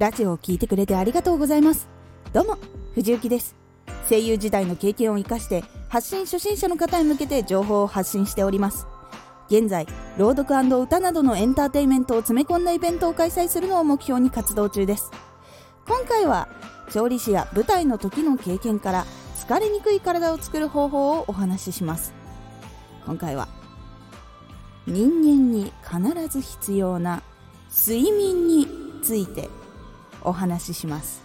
ラジオを聴いてくれてありがとうございます。どうも藤幸です。声優時代の経験を生かして発信初心者の方へ向けて情報を発信しております。現在朗読歌などのエンターテインメントを詰め込んだイベントを開催するのを目標に活動中です。今回は調理師や舞台の時の経験から疲れにくい体を作る方法をお話しします。今回は人間に必ず必要な睡眠についてお話しします。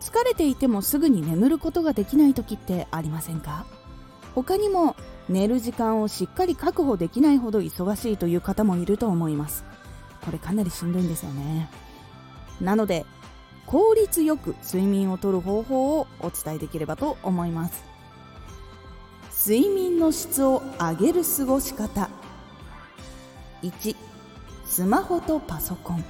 疲れていてもすぐに眠ることができない時ってありませんか？他にも寝る時間をしっかり確保できないほど忙しいという方もいると思います。これかなりしんどいんですよね。なので効率よく睡眠をとる方法をお伝えできればと思います。睡眠の質を上げる過ごし方。1スマホとパソコン。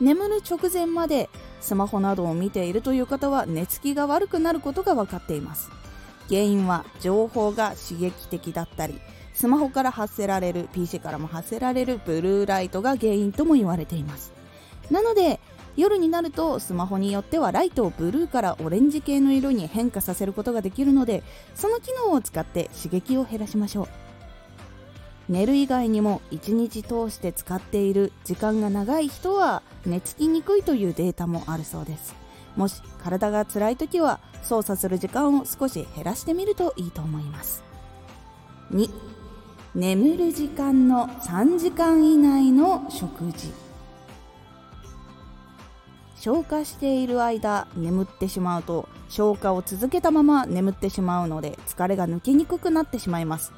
眠る直前までスマホなどを見ているという方は寝つきが悪くなることが分かっています。原因は情報が刺激的だったりスマホから発せられる PC からも発せられるブルーライトが原因とも言われています。なので夜になるとスマホによってはライトをブルーからオレンジ系の色に変化させることができるのでその機能を使って刺激を減らしましょう。寝る以外にも1日通して使っている時間が長い人は寝つきにくいというデータもあるそうです。もし体が辛い時は操作する時間を少し減らしてみるといいと思います。2眠る時間の3時間以内の食事。消化している間眠ってしまうと消化を続けたまま眠ってしまうので疲れが抜けにくくなってしまいます。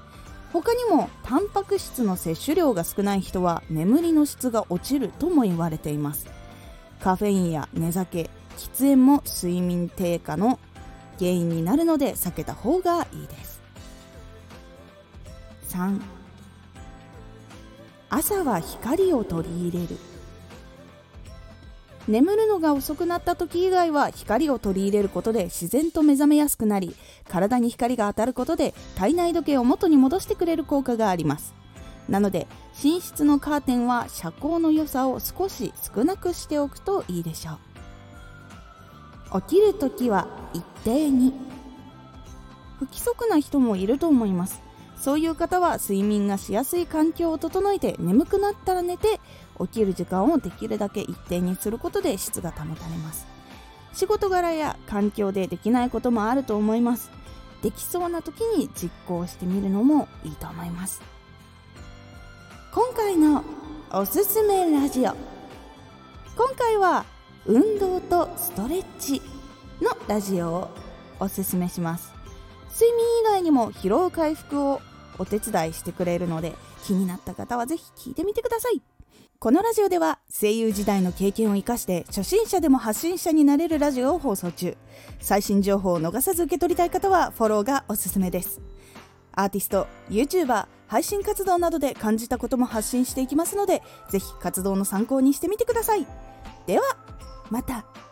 他にもタンパク質の摂取量が少ない人は眠りの質が落ちるとも言われています。カフェインや寝酒喫煙も睡眠低下の原因になるので避けた方がいいです。3朝は光を取り入れる。眠るのが遅くなった時以外は光を取り入れることで自然と目覚めやすくなり体に光が当たることで体内時計を元に戻してくれる効果があります。なので寝室のカーテンは遮光の良さを少し少なくしておくといいでしょう。起きる時は一定に。不規則な人もいると思います。そういう方は睡眠がしやすい環境を整えて眠くなったら寝て起きる時間をできるだけ一定にすることで質が保たれます。仕事柄や環境でできないこともあると思います。できそうな時に実行してみるのもいいと思います。今回のおすすめラジオ。今回は運動とストレッチのラジオをおすすめします。睡眠以外にも疲労回復をお手伝いしてくれるので気になった方はぜひ聞いてみてください。このラジオでは声優時代の経験を生かして初心者でも発信者になれるラジオを放送中。最新情報を逃さず受け取りたい方はフォローがおすすめです。アーティスト YouTuber 配信活動などで感じたことも発信していきますのでぜひ活動の参考にしてみてください。ではまた。